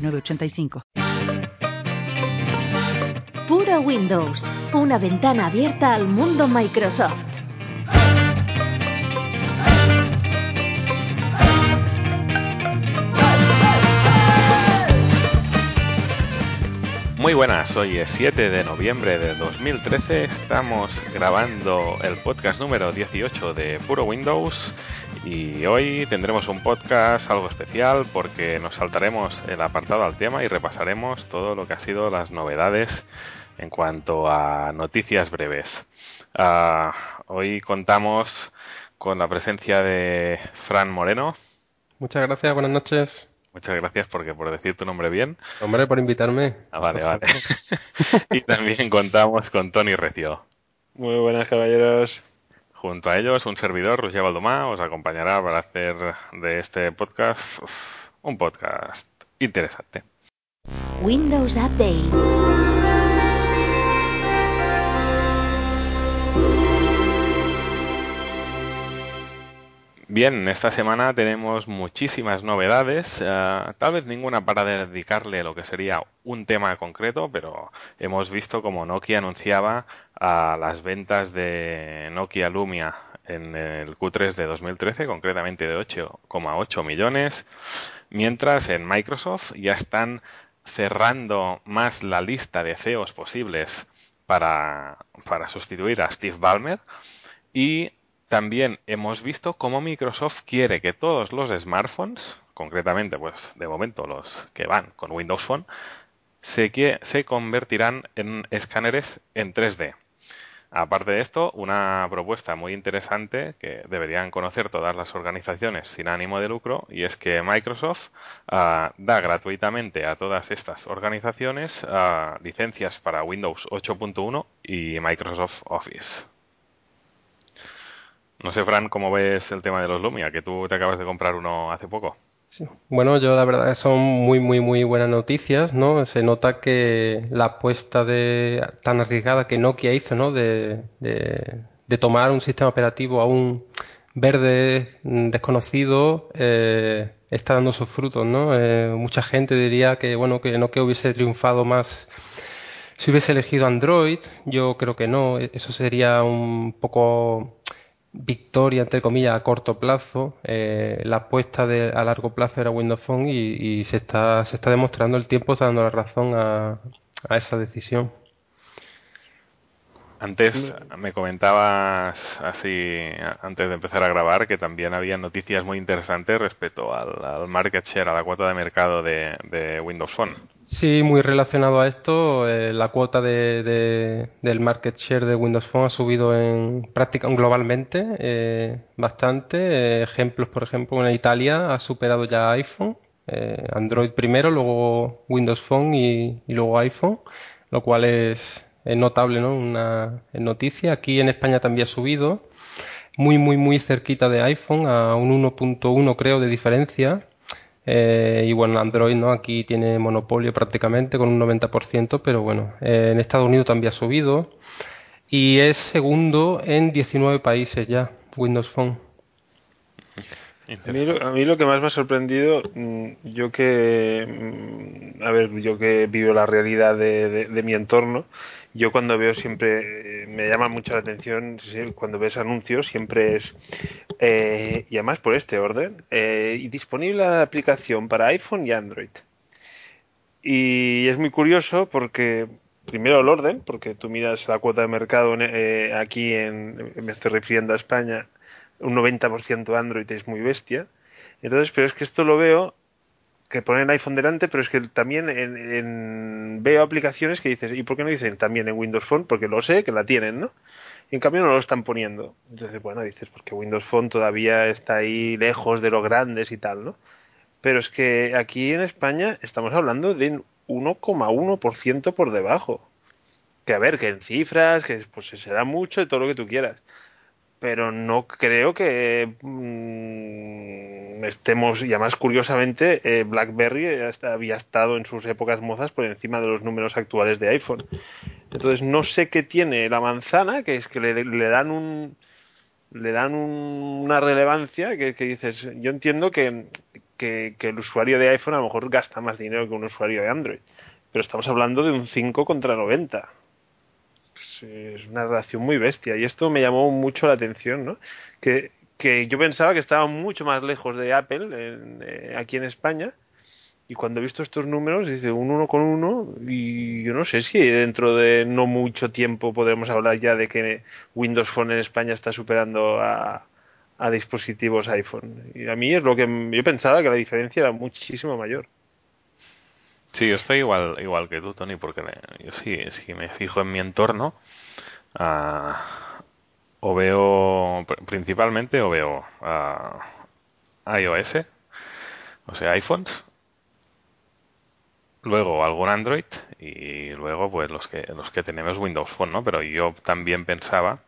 906985. Puro Windows, una ventana abierta al mundo Microsoft. Muy buenas, hoy es 7 de noviembre de 2013, estamos grabando el podcast número 18 de Puro Windows y hoy tendremos un podcast algo especial porque nos saltaremos el apartado al tema y repasaremos todo lo que ha sido las novedades en cuanto a noticias breves. Ah, hoy contamos con la presencia de Fran Moreno. Muchas gracias, buenas noches. Muchas gracias porque por decir tu nombre bien. Hombre, por invitarme. Ah, vale, vale. y también contamos con Tony Recio. Muy buenas, caballeros. Junto a ellos, un servidor, Luis Baldomá, os acompañará para hacer de este podcast un podcast interesante. Windows Update. Bien, esta semana tenemos muchísimas novedades, eh, tal vez ninguna para dedicarle lo que sería un tema concreto, pero hemos visto como Nokia anunciaba a las ventas de Nokia Lumia en el Q3 de 2013, concretamente de 8,8 millones, mientras en Microsoft ya están cerrando más la lista de CEOs posibles para, para sustituir a Steve Ballmer. Y también hemos visto cómo Microsoft quiere que todos los smartphones, concretamente, pues de momento los que van con Windows Phone, se, se convertirán en escáneres en 3D. Aparte de esto, una propuesta muy interesante que deberían conocer todas las organizaciones sin ánimo de lucro y es que Microsoft ah, da gratuitamente a todas estas organizaciones ah, licencias para Windows 8.1 y Microsoft Office. No sé, Fran, cómo ves el tema de los Lumia, que tú te acabas de comprar uno hace poco. Sí. Bueno, yo la verdad son muy, muy, muy buenas noticias, ¿no? Se nota que la apuesta de tan arriesgada que Nokia hizo, ¿no? De, de, tomar un sistema operativo aún verde, desconocido, eh, está dando sus frutos, ¿no? Eh, mucha gente diría que, bueno, que Nokia hubiese triunfado más si hubiese elegido Android. Yo creo que no. Eso sería un poco victoria, entre comillas, a corto plazo. Eh, la apuesta de, a largo plazo era Windows Phone y, se, está, se está demostrando el tiempo, está dando la razón a, a esa decisión. Antes me comentabas así, antes de empezar a grabar, que también había noticias muy interesantes respecto al, market share, a la cuota de mercado de, Windows Phone. Sí, muy relacionado a esto, eh, la cuota de, del market share de Windows Phone ha subido en práctica globalmente eh, bastante. Eh, ejemplos, por ejemplo, en Italia ha superado ya iPhone, Android primero, luego Windows Phone y luego iPhone, lo cual es es notable, ¿no? Una noticia. Aquí en España también ha subido, muy, muy, muy cerquita de iPhone, a un 1.1 creo de diferencia. Eh, y bueno, Android, ¿no? Aquí tiene monopolio prácticamente con un 90%, pero bueno, eh, en Estados Unidos también ha subido. Y es segundo en 19 países ya, Windows Phone. A mí, lo, que más me ha sorprendido, mm, yo que, mm, a ver, yo que vivo la realidad de mi entorno, yo cuando veo siempre, eh, me llama mucho la atención, cuando ves anuncios siempre es, eh, y además por este orden, eh, y disponible la aplicación para iPhone y Android. Y es muy curioso porque, primero el orden, porque tú miras la cuota de mercado aquí, en, me estoy refiriendo a España, un 90% Android es muy bestia. Entonces, pero es que esto lo veo que ponen iPhone delante, pero es que también en, veo aplicaciones que dices, ¿y por qué no dicen también en Windows Phone? Porque lo sé, que la tienen, ¿no? Y en cambio no lo están poniendo. Entonces, bueno, dices, porque Windows Phone todavía está ahí lejos de los grandes y tal, ¿no? Pero es que aquí en España estamos hablando de 1,1% por debajo. Que a ver, que en cifras, que pues será mucho de todo lo que tú quieras. Pero no creo que mm, estemos, y además curiosamente, eh, BlackBerry había estado en sus épocas mozas por encima de los números actuales de iPhone. Entonces no sé qué tiene la manzana, que es que le, dan un le dan una relevancia que, dices, yo entiendo que, que, el usuario de iPhone a lo mejor gasta más dinero que un usuario de Android, pero estamos hablando de un 5 contra 90. Es una relación muy bestia y esto me llamó mucho la atención, ¿no? Que, que yo pensaba que estaba mucho más lejos de Apple eh, aquí en España y cuando he visto estos números, dice un uno con uno, y yo no sé si dentro de no mucho tiempo podremos hablar ya de que Windows Phone en España está superando a, dispositivos iPhone. Y a mí es lo que yo pensaba que la diferencia era muchísimo mayor. Sí, yo estoy igual, igual que tú, Tony, porque yo sí, si me fijo en mi entorno, ah, o veo, principalmente, o veo uh, iOS, o sea, iPhones, luego algún Android y luego pues los que los que tenemos Windows Phone, ¿no? Pero yo también pensaba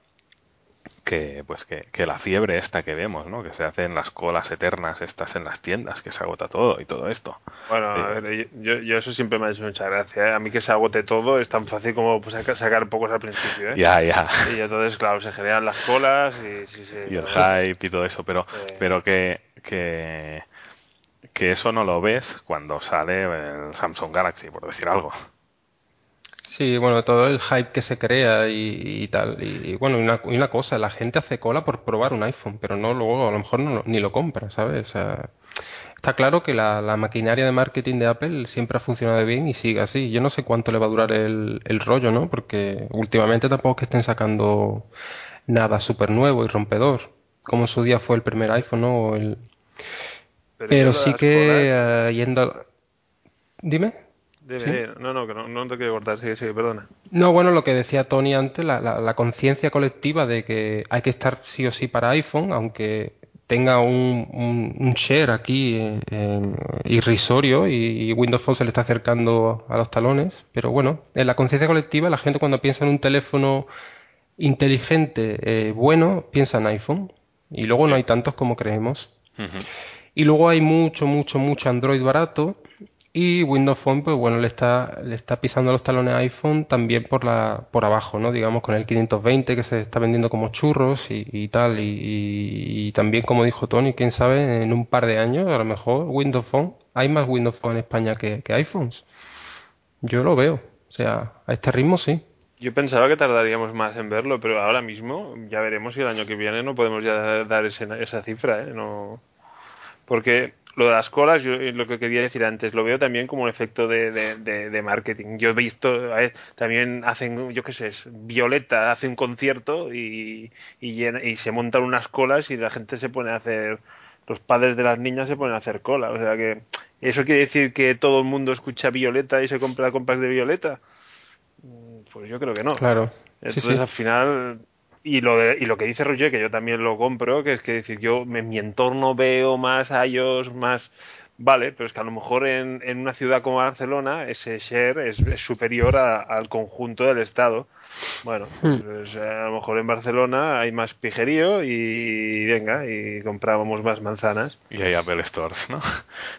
que pues que, la fiebre esta que vemos, ¿no? Que se hacen las colas eternas estas en las tiendas, que se agota todo y todo esto. Bueno, a ver, yo, yo, eso siempre me ha hecho mucha gracia. ¿eh? A mí que se agote todo es tan fácil como pues, sacar pocos al principio, ¿eh? Ya, ya. Y entonces, claro, se generan las colas y... y el hype y todo eso, pero, pero que, que que eso no lo ves cuando sale el Samsung Galaxy, por decir algo. Sí, bueno, todo el hype que se crea y, tal. Y, bueno, una, y una cosa, la gente hace cola por probar un iPhone, pero no luego a lo mejor no, ni lo compra, ¿sabes? está claro que la, maquinaria de marketing de Apple siempre ha funcionado bien y sigue así. Yo no sé cuánto le va a durar el, el rollo, ¿no? Porque últimamente tampoco es que estén sacando nada súper nuevo y rompedor, como en su día fue el primer iPhone, ¿no? O el, pero, sí que eh, yendo... Dime. No, no, que no, no te quiero cortar, perdona. No, bueno, lo que decía Tony antes, la, la, conciencia colectiva de que hay que estar sí o sí para iPhone, aunque tenga un, un, share aquí eh, irrisorio y, Windows Phone se le está acercando a los talones, pero bueno, en la conciencia colectiva la gente cuando piensa en un teléfono inteligente, eh, bueno, piensa en iPhone y luego no hay tantos como creemos. Y luego hay mucho, mucho, mucho Android barato. Y Windows Phone, pues bueno, le está, le está pisando los talones a iPhone también por la, por abajo, ¿no? Digamos con el 520 que se está vendiendo como churros y, tal. Y, también, como dijo Tony, quién sabe, en un par de años, a lo mejor Windows Phone, hay más Windows Phone en España que, que iPhones. Yo lo veo. O sea, a este ritmo sí. Yo pensaba que tardaríamos más en verlo, pero ahora mismo ya veremos si el año que viene no podemos ya dar esa cifra, ¿eh? No, porque lo de las colas, yo lo que quería decir antes, lo veo también como un efecto de, marketing. Yo he visto, también hacen, yo qué sé, Violeta hace un concierto y, y, se montan unas colas y la gente se pone a hacer, los padres de las niñas se ponen a hacer cola. O sea que, ¿eso quiere decir que todo el mundo escucha Violeta y se compra compras de Violeta? Mm, pues yo creo que no. Claro. Entonces al final y lo, de, y lo que dice Roger, que yo también lo compro, que es que decir, yo en mi entorno veo más ellos, más Vale, pero es que a lo mejor en, en una ciudad como Barcelona ese share es, superior al conjunto del Estado. Bueno, hmm. pues a lo mejor en Barcelona hay más pijerío y venga, y comprábamos más manzanas. Y hay Apple Stores, ¿no?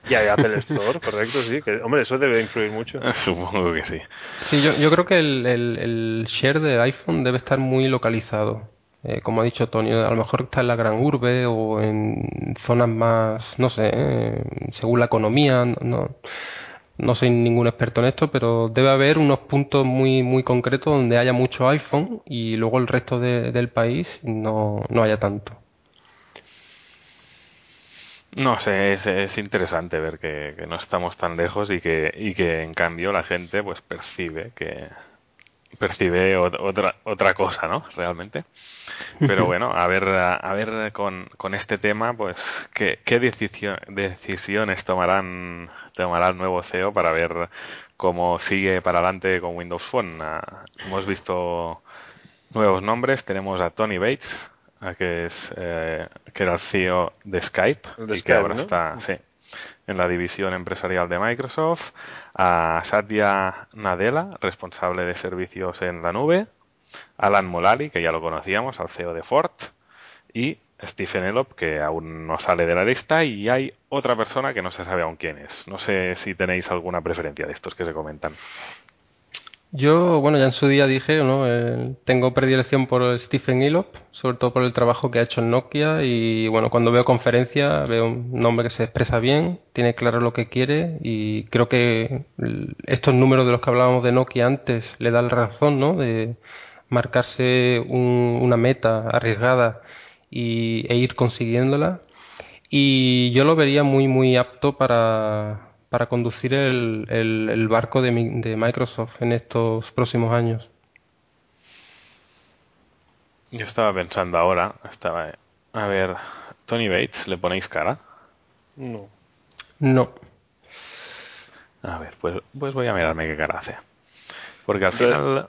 Y hay Apple Store, correcto, sí. Que, hombre, eso debe influir mucho. Supongo que sí. Sí, yo, yo creo que el, el, el share de iPhone debe estar muy localizado. Eh, como ha dicho Tony, a lo mejor está en la gran urbe o en zonas más, no sé, eh, según la economía, no, no soy ningún experto en esto, pero debe haber unos puntos muy, muy concretos donde haya mucho iPhone y luego el resto del país no, no haya tanto. No sé, es, interesante ver que, que, no estamos tan lejos y que, y que en cambio la gente pues percibe que, percibe otra, otra cosa, ¿no? Realmente. Pero bueno, a ver, a ver con, con este tema, pues, ¿qué, qué decisión, decisiones tomarán, tomará el nuevo CEO para ver cómo sigue para adelante con Windows Phone? Ah, hemos visto nuevos nombres, tenemos a Tony Bates, que es eh, que era el CEO de Skype y que ahora está, sí, en la división empresarial de Microsoft, a Satya Nadella, responsable de servicios en la nube, Alan Mulally, que ya lo conocíamos, al CEO de Ford, y Stephen Elop, que aún no sale de la lista, y hay otra persona que no se sabe aún quién es. No sé si tenéis alguna preferencia de estos que se comentan. Yo, bueno, ya en su día dije, ¿no? Eh, tengo predilección por Stephen Elop, sobre todo por el trabajo que ha hecho en Nokia y bueno, cuando veo conferencia veo un nombre que se expresa bien, tiene claro lo que quiere y creo que estos números de los que hablábamos de Nokia antes le dan razón, ¿no? De marcarse una meta arriesgada y, e ir consiguiéndola. Y yo lo vería muy, muy apto para, para conducir el, el, barco de, de, Microsoft en estos próximos años. Yo estaba pensando ahora, estaba a ver, Tony Bates, ¿le ponéis cara? No. No. A ver, pues, pues voy a mirarme qué cara hace. Porque al final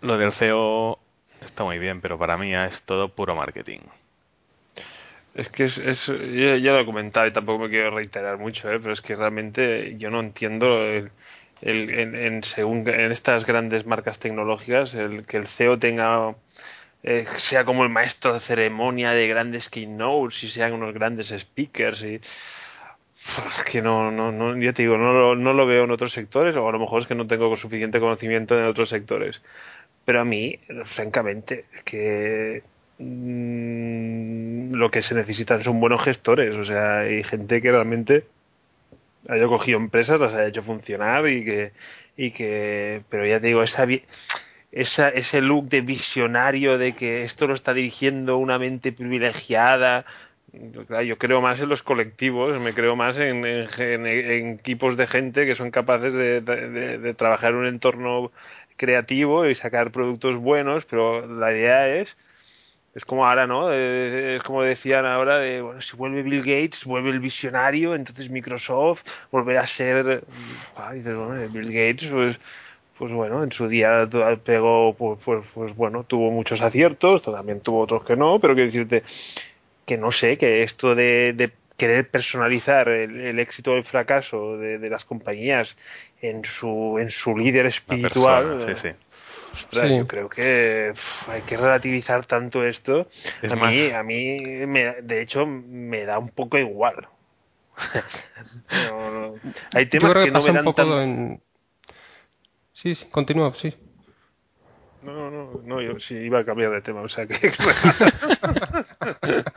lo del CEO está muy bien, pero para mí es todo puro marketing. Es que es, ya, lo he comentado y tampoco me quiero reiterar mucho, ¿eh? pero es que realmente yo no entiendo el, en, según, en estas grandes marcas tecnológicas el que el CEO tenga eh, sea como el maestro de ceremonia de grandes keynotes y sean unos grandes speakers y que no, no, no ya te digo, no lo, no lo veo en otros sectores o a lo mejor es que no tengo suficiente conocimiento en otros sectores. Pero a mí, francamente, que Mm, lo que se necesitan son buenos gestores, o sea, hay gente que realmente haya cogido empresas, las haya hecho funcionar y que, y que pero ya te digo, esa, esa, ese look de visionario de que esto lo está dirigiendo una mente privilegiada, yo creo más en los colectivos, me creo más en, en, equipos de gente que son capaces de, de, trabajar en un entorno creativo y sacar productos buenos, pero la idea es es como ahora, ¿no? Eh, es como decían ahora, de, bueno, si vuelve Bill Gates, vuelve el visionario, entonces Microsoft volverá a ser... Ah, dices, bueno, eh, Bill Gates, pues, pues bueno, en su día pegó, pues, pues, pues, bueno, tuvo muchos aciertos, también tuvo otros que no, pero quiero decirte que no sé, que esto de, querer personalizar el, éxito o el fracaso de, las compañías en su, en su líder espiritual... sí, sí yo creo que hay que relativizar tanto esto. a mí, a mí de hecho, me da un poco igual. Hay temas que, no me dan tan... Sí, sí, continúa, sí. No, no, no, yo sí iba a cambiar de tema, o sea que...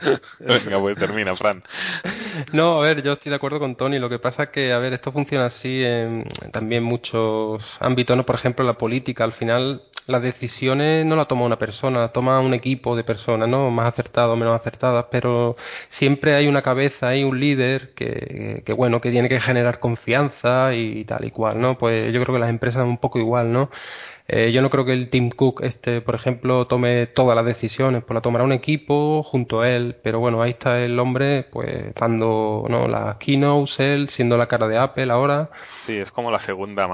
Venga, pues termina, Fran. No, a ver, yo estoy de acuerdo con Tony. Lo que pasa es que, a ver, esto funciona así en también muchos ámbitos, ¿no? Por ejemplo, la política. Al final, las decisiones no las toma una persona, toma un equipo de personas, ¿no? Más acertadas o menos acertadas, pero siempre hay una cabeza, hay un líder que, que, bueno, que tiene que generar confianza y tal y cual, ¿no? Pues yo creo que las empresas un poco igual, ¿no? Eh, yo no creo que el Tim Cook, este, por ejemplo, tome todas las decisiones, pues la tomará un equipo junto a él, pero bueno, ahí está el hombre, pues dando ¿no? las keynotes, él siendo la cara de Apple ahora. Sí, es como la segunda,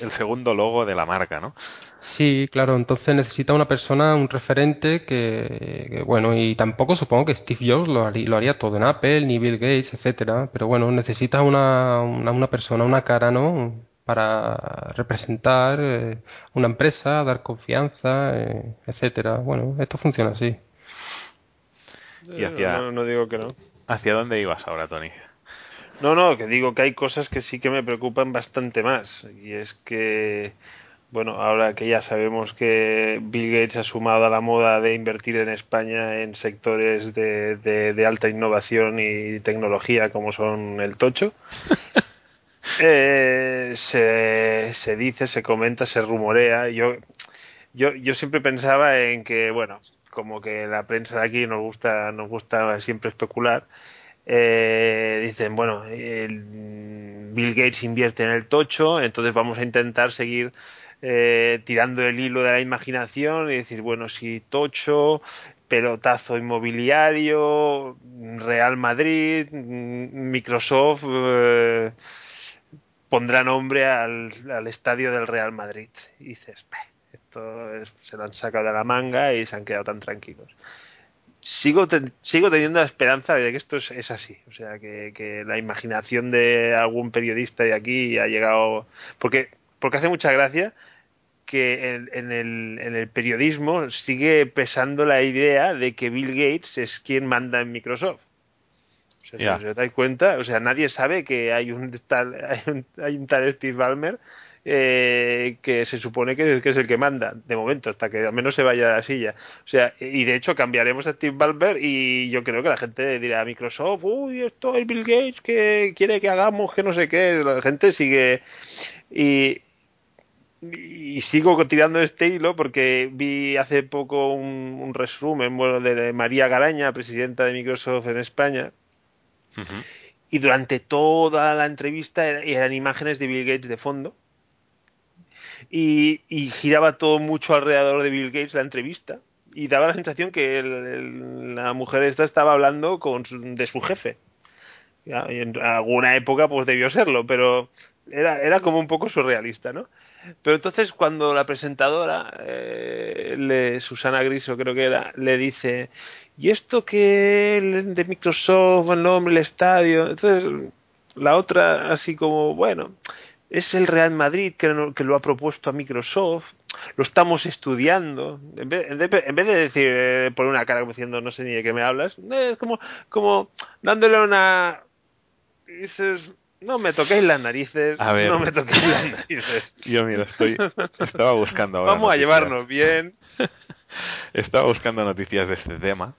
el segundo logo de la marca, ¿no? Sí, claro, entonces necesita una persona, un referente que, bueno, y tampoco supongo que Steve Jobs lo haría, lo haría, todo en Apple, ni Bill Gates, etcétera, pero bueno, necesita una, una, una persona, una cara, ¿no? para representar eh, una empresa, dar confianza, eh, etcétera. Bueno, esto funciona así. Y hacia, no, digo que no. ¿Hacia dónde ibas ahora, Tony? No, no, que digo que hay cosas que sí que me preocupan bastante más. Y es que, bueno, ahora que ya sabemos que Bill Gates ha sumado a la moda de invertir en España en sectores de, de alta innovación y tecnología como son el tocho, Eh, se, se, dice, se comenta, se rumorea. Yo, yo, yo siempre pensaba en que, bueno, como que la prensa de aquí nos gusta, nos gusta siempre especular. Eh, dicen, bueno, Bill Gates invierte en el tocho, entonces vamos a intentar seguir eh, tirando el hilo de la imaginación y decir, bueno, si tocho, pelotazo inmobiliario, Real Madrid, Microsoft. Eh, pondrá nombre al, estadio del Real Madrid. Y dices, esto se lo han sacado de la manga y se han quedado tan tranquilos. sigo, sigo teniendo la esperanza de que esto es, así. O sea, que, la imaginación de algún periodista de aquí ha llegado. Porque, porque hace mucha gracia que en, el, en el periodismo sigue pesando la idea de que Bill Gates es quien manda en Microsoft. O sea, si os dais cuenta, o sea, nadie sabe que hay un tal, hay un, hay un tal Steve Ballmer eh, que se supone que, es el que manda, de momento, hasta que al menos se vaya a la silla. O sea, y de hecho cambiaremos a Steve Ballmer y yo creo que la gente dirá a Microsoft, uy, esto es Bill Gates que quiere que hagamos que no sé qué. La gente sigue y, y sigo tirando este hilo porque vi hace poco un, resumen bueno, de María Garaña, presidenta de Microsoft en España. Y durante toda la entrevista eran imágenes de Bill Gates de fondo y, giraba todo mucho alrededor de Bill Gates la entrevista y daba la sensación que la mujer esta estaba hablando con de su jefe. en alguna época pues debió serlo, pero era, era como un poco surrealista, ¿no? Pero entonces cuando la presentadora, eh, Susana Griso creo que era, le dice, ¿y esto que de Microsoft, el nombre, el estadio? Entonces la otra así como, bueno, es el Real Madrid que, lo ha propuesto a Microsoft, lo estamos estudiando. En vez, de decir, eh, por una cara como diciendo, no sé ni de qué me hablas, eh, es como, como dándole una. Dices, no me toquéis las narices, no me toquéis las narices. Yo, mira, estoy, estaba buscando ahora. Vamos a llevarnos bien. estaba buscando noticias de este tema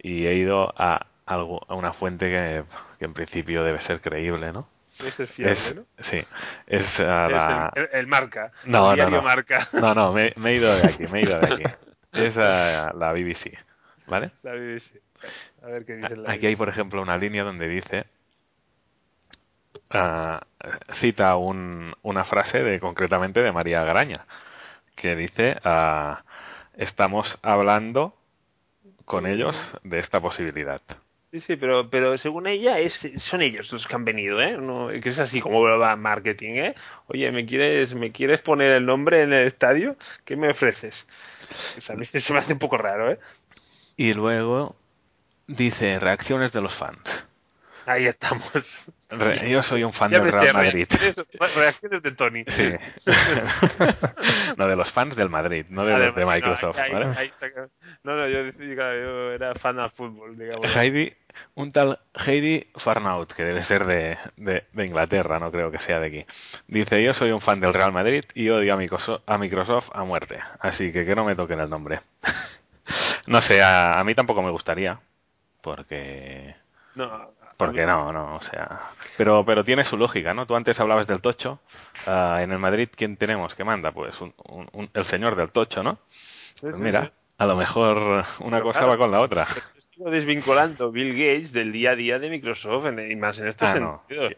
y he ido a, algo, a una fuente que en principio debe ser creíble, ¿no? Ese es fiable, ¿no? Sí, es, la... el, marca. No, el no, marca. No, no, me, he ido de aquí, me he ido de aquí. Es la BBC, ¿vale? La BBC. A ver qué dice la Aquí hay, por ejemplo, una línea donde dice... Uh, cita un, una frase de concretamente de María Graña que dice uh, estamos hablando con ellos de esta posibilidad. Sí, sí, pero, pero según ella es, son ellos los que han venido, ¿eh? Que es así como va marketing, ¿eh? Oye, ¿me quieres, ¿me quieres poner el nombre en el estadio? ¿Qué me ofreces? a mí se me hace un poco raro, ¿eh? Y luego dice reacciones de los fans. Ahí estamos. yo soy un fan del Real Madrid. Reacciones, de Tony. Sí. no, de los fans del Madrid, no de, de Microsoft. no, no, yo, yo, era fan del fútbol, digamos. Heidi, un tal Heidi Farnaut, que debe ser de, de, Inglaterra, no creo que sea de aquí. Dice, yo soy un fan del Real Madrid y odio a Microsoft a, Microsoft a muerte. Así que que no me toquen el nombre. no sé, a mí tampoco me gustaría. Porque... No, porque no, no, o sea. Pero, pero tiene su lógica, ¿no? Tú antes hablabas del tocho. Ah, en el Madrid, ¿quién tenemos que manda? Pues el señor del tocho, ¿no? pues mira, a lo mejor una cosa va con la otra. Sigo desvinculando Bill Gates del día a día de Microsoft, y más en este ah, sentido.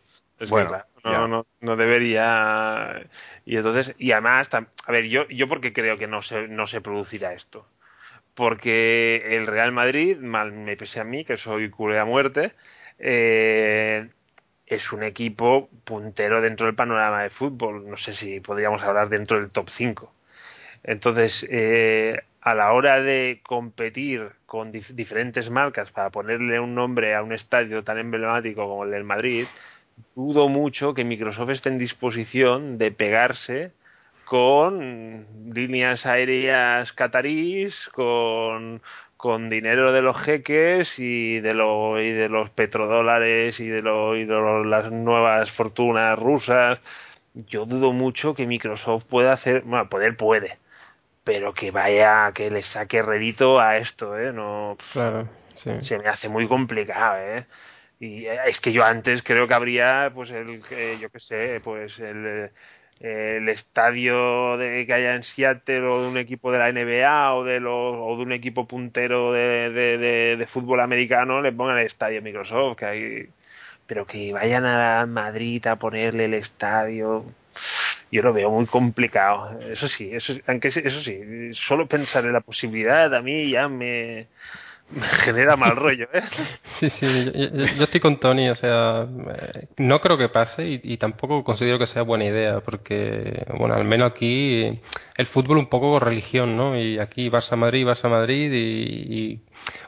bueno, no, no, no, debería. Y entonces, y además, a ver, yo, yo porque creo que no se, no se producirá esto. Porque el Real Madrid, mal me pese a mí, que soy culé a muerte, eh, es un equipo puntero dentro del panorama de fútbol. No sé si podríamos hablar dentro del top 5. Entonces, eh, a la hora de competir con diferentes marcas para ponerle un nombre a un estadio tan emblemático como el del Madrid, dudo mucho que Microsoft esté en disposición de pegarse con líneas aéreas catarís, con con dinero de los jeques y de, lo, y de los petrodólares y de, lo, y de las nuevas fortunas rusas. Yo dudo mucho que Microsoft pueda hacer, bueno, poder puede, pero que vaya, que le saque redito a esto, ¿eh? No, claro, se me hace muy complicado, ¿eh? Y eh, es que yo antes creo que habría, pues, el, yo qué sé, pues, el, el estadio de que haya en Seattle o de un equipo de la NBA o de, los, o de un equipo puntero de, de, fútbol americano le pongan el estadio Microsoft que hay pero que vayan a Madrid a ponerle el estadio yo lo veo muy complicado. Eso sí eso aunque eso sí solo pensar en la posibilidad a mí ya me genera mal rollo, ¿eh? Sí, sí, yo, estoy con Tony, o sea, eh, no creo que pase y, tampoco considero que sea buena idea, porque, bueno, al menos aquí el fútbol un poco religión, ¿no? Y aquí Barça-Madrid, Barça-Madrid y,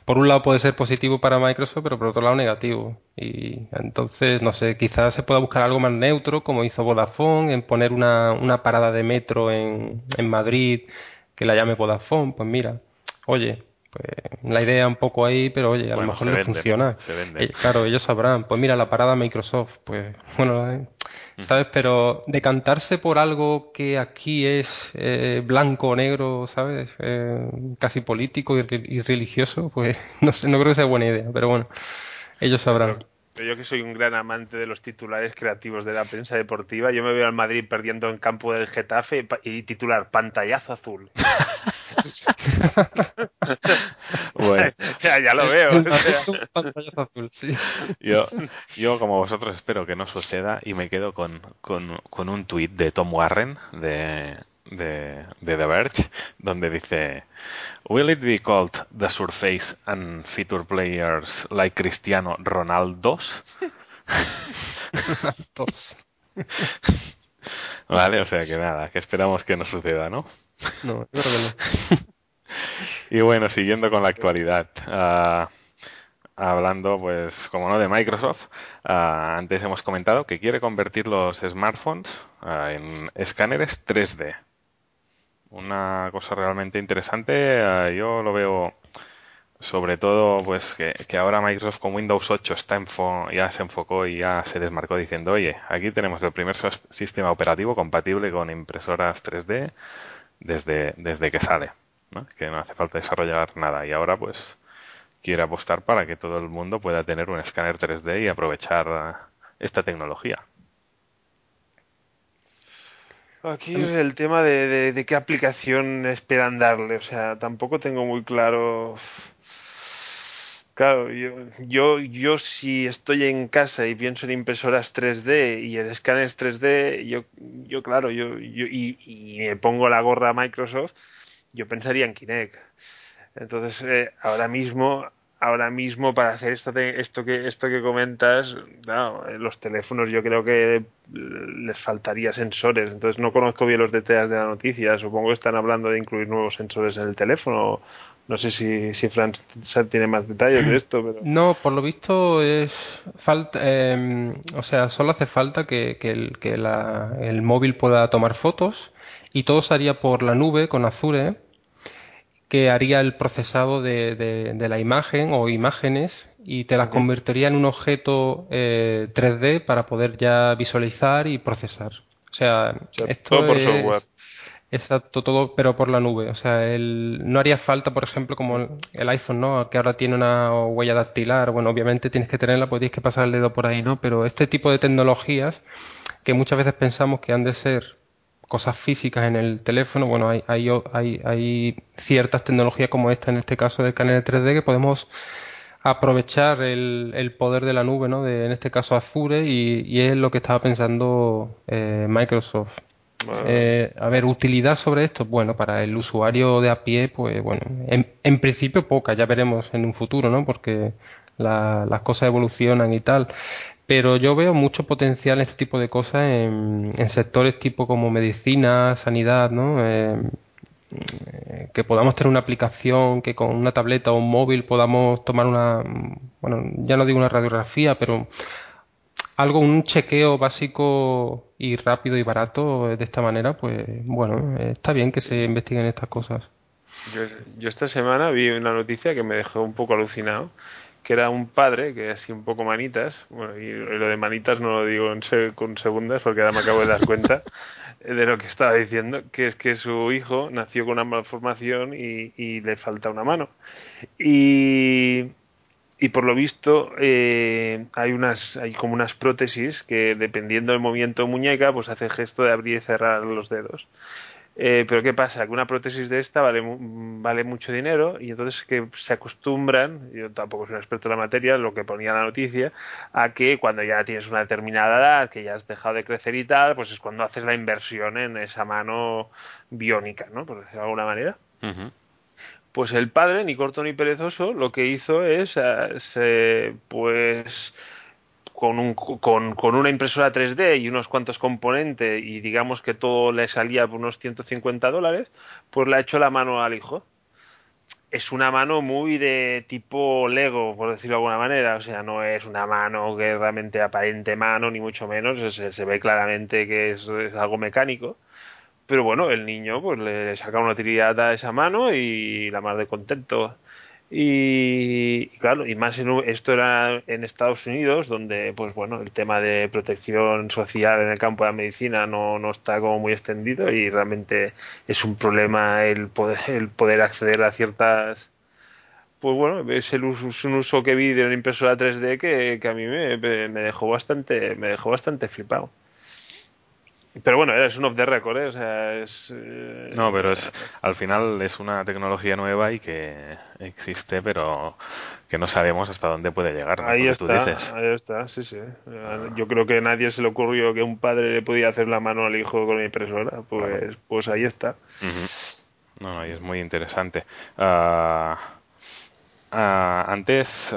por un lado puede ser positivo para Microsoft, pero por otro lado negativo. Y entonces, no sé, quizás se pueda buscar algo más neutro, como hizo Vodafone, en poner una, una parada de metro en, en Madrid que la llame Vodafone, pues mira, oye, pues la idea un poco ahí, pero oye, a lo mejor no funciona. Eh, claro, ellos sabrán. Pues mira, la parada Microsoft, pues bueno, eh, mm. ¿sabes? Pero decantarse por algo que aquí es eh, blanco o negro, ¿sabes? casi político y, religioso, pues no sé, no creo que sea buena idea, pero bueno, ellos sabrán. Pero yo que soy un gran amante de los titulares creativos de la prensa deportiva, yo me veo al Madrid perdiendo en campo del Getafe y titular pantallazo azul. bueno. ya, lo veo. pantallazo azul, sí. Yo, yo, como vosotros, espero que no suceda y me quedo con, con, con un tuit de Tom Warren de, de, de The Verge, donde dice Will it be called the Surface and feature players like Cristiano Ronaldo? vale, o sea que nada, que esperamos que no suceda, ¿no? No, creo que no. y bueno, siguiendo con la actualidad. Uh, hablando, pues, como no, de Microsoft, uh, antes hemos comentado que quiere convertir los smartphones uh, en escáneres 3D una cosa realmente interesante. Eh, yo lo veo sobre todo pues que, ahora Microsoft con Windows 8 está ya se enfocó y ya se desmarcó diciendo, oye, aquí tenemos el primer sistema operativo compatible con impresoras 3D desde, desde que sale, que no hace falta desarrollar nada. Y ahora pues quiere apostar para que todo el mundo pueda tener un escáner 3D y aprovechar esta tecnología. Aquí es el tema de, de, qué aplicación esperan darle. O sea, tampoco tengo muy claro. Claro, yo, yo, yo si estoy en casa y pienso en impresoras 3D y en escáneres 3D, yo, yo claro, yo, yo y, y, me pongo la gorra Microsoft, yo pensaría en Kinect. Entonces, eh, ahora mismo ahora mismo para hacer esto, esto que esto que comentas, los teléfonos yo creo que les faltaría sensores, entonces no conozco bien los detalles de la noticia, supongo que están hablando de incluir nuevos sensores en el teléfono. No sé si, si Franz tiene más detalles de esto. Pero... No, por lo visto es falta, em, o sea, solo hace falta que, el, que el móvil pueda tomar fotos y todo se haría por la nube con Azure que haría el procesado de, de, la imagen o imágenes y te las convertiría en un objeto 3D eh, para poder ya visualizar y procesar. O sea, esto todo por software. Exacto, todo, pero por la nube. O sea, el, no haría falta, por ejemplo, como el, iPhone, ¿no? Que ahora tiene una huella dactilar. Bueno, obviamente tienes que tenerla, pues tienes que pasar el dedo por ahí, ¿no? Pero este tipo de tecnologías que muchas veces pensamos que han de ser cosas físicas en el teléfono, bueno, hay, hay, hay, ciertas tecnologías como esta, en este caso del canal 3D, que podemos aprovechar el, el, poder de la nube, ¿no? De, en este caso Azure, y, es lo que estaba pensando eh, Microsoft. Eh, a ver, utilidad sobre esto, bueno, para el usuario de a pie, pues bueno, en, en principio poca, ya veremos en un futuro, ¿no? Porque las cosas evolucionan y tal pero yo veo mucho potencial en este tipo de cosas en, sectores tipo como medicina, sanidad, ¿no? Eh, que podamos tener una aplicación que con una tableta o un móvil podamos tomar una, bueno, ya no digo una radiografía, pero algo, un chequeo básico y rápido y barato de esta manera, pues bueno, está bien que se investiguen estas cosas. Yo, yo esta semana vi una noticia que me dejó un poco alucinado que era un padre que así un poco manitas, bueno, y lo de manitas no lo digo con segundas porque ahora me acabo de dar cuenta de lo que estaba diciendo, que es que su hijo nació con una malformación y, y le falta una mano. Y, y por lo visto eh, hay unas hay como unas prótesis que dependiendo del movimiento muñeca pues hace gesto de abrir y cerrar los dedos eh, pero ¿qué pasa? Que una prótesis de esta vale, vale mucho dinero y entonces que se acostumbran, yo tampoco soy un experto en la materia, lo que ponía la noticia, a que cuando ya tienes una determinada edad, que ya has dejado de crecer y tal, pues es cuando haces la inversión en esa mano biónica, ¿no? Por decirlo de alguna manera. Pues el padre, ni corto ni perezoso, lo que hizo es, eh, pues, con, un, con, con, una impresora 3D y unos cuantos componentes y digamos que todo le salía por unos 150 dólares, pues le ha hecho la mano al hijo es una mano muy de tipo Lego, por decirlo de alguna manera. O sea, no es una mano que realmente aparente mano, ni mucho menos. Se, ve claramente que es, algo mecánico. Pero bueno, el niño pues le saca una utilidad a esa mano y la más de contento. Y, claro, y más en, esto era en Estados Unidos, donde, pues bueno, el tema de protección social en el campo de la medicina no, no está como muy extendido y realmente es un problema el poder, el poder acceder a ciertas. Pues bueno, es, el uso, es un uso que vi de una impresora 3D que, que a mí me, me dejó bastante, me dejó bastante flipado. Pero bueno, es un off the record, ¿eh? O sea, es... Eh, no, pero es al final es una tecnología nueva y que existe, pero que no sabemos hasta dónde puede llegar. Ahí está, ahí está, sí, sí. Yo creo que a nadie se le ocurrió que un padre le podía hacer la mano al hijo con una impresora. Pues, pues ahí está. No, no, y es muy interesante. Uh, antes...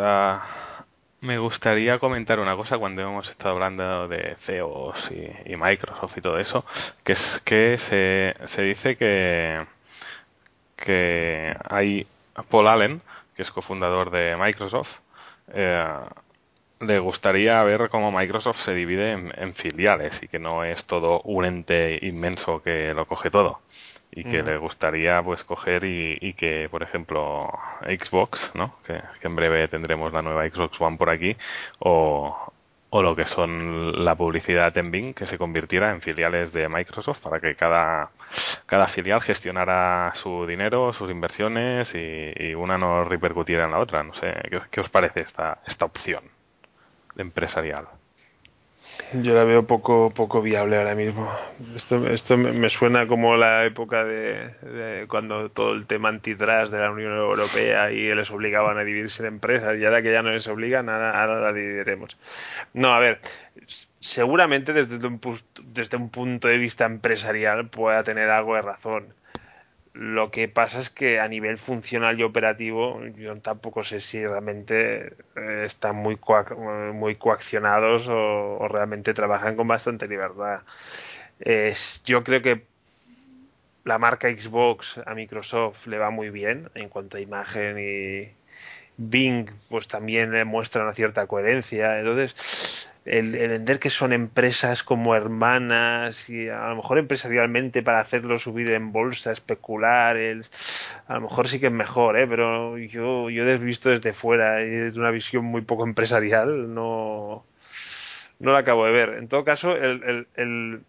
Me gustaría comentar una cosa cuando hemos estado hablando de CEOs y, Microsoft y todo eso, que es que se, dice que, que hay Paul Allen, que es cofundador de Microsoft, eh, le gustaría ver cómo Microsoft se divide en, filiales y que no es todo un ente inmenso que lo coge todo y que le gustaría pues coger y, que por ejemplo Xbox no que, en breve tendremos la nueva Xbox One por aquí o, o lo que son la publicidad en Bing que se convirtiera en filiales de Microsoft para que cada, cada filial gestionara su dinero, sus inversiones y, una no repercutiera en la otra. No sé, ¿qué, qué os parece esta, esta opción empresarial? Yo la veo poco, poco viable ahora mismo. Esto, esto me suena como la época de, cuando todo el tema antitrust de la Unión Europea y les obligaban a dividirse en empresas y ahora que ya no les obligan, ahora, la dividiremos. No, a ver, seguramente desde un, desde un punto de vista empresarial pueda tener algo de razón lo que pasa es que a nivel funcional y operativo, yo tampoco sé si realmente eh, están muy, muy coaccionados o, realmente trabajan con bastante libertad. yo creo que la marca Xbox a Microsoft le va muy bien en cuanto a imagen y Bing pues también le muestra una cierta coherencia. Entonces, el, el, vender que son empresas como hermanas y a lo mejor empresarialmente para hacerlo subir en bolsa, especular, el, a lo mejor sí que es mejor, ¿eh? pero yo, yo he visto desde fuera y es una visión muy poco empresarial, no, no la acabo de ver. En todo caso, el, el,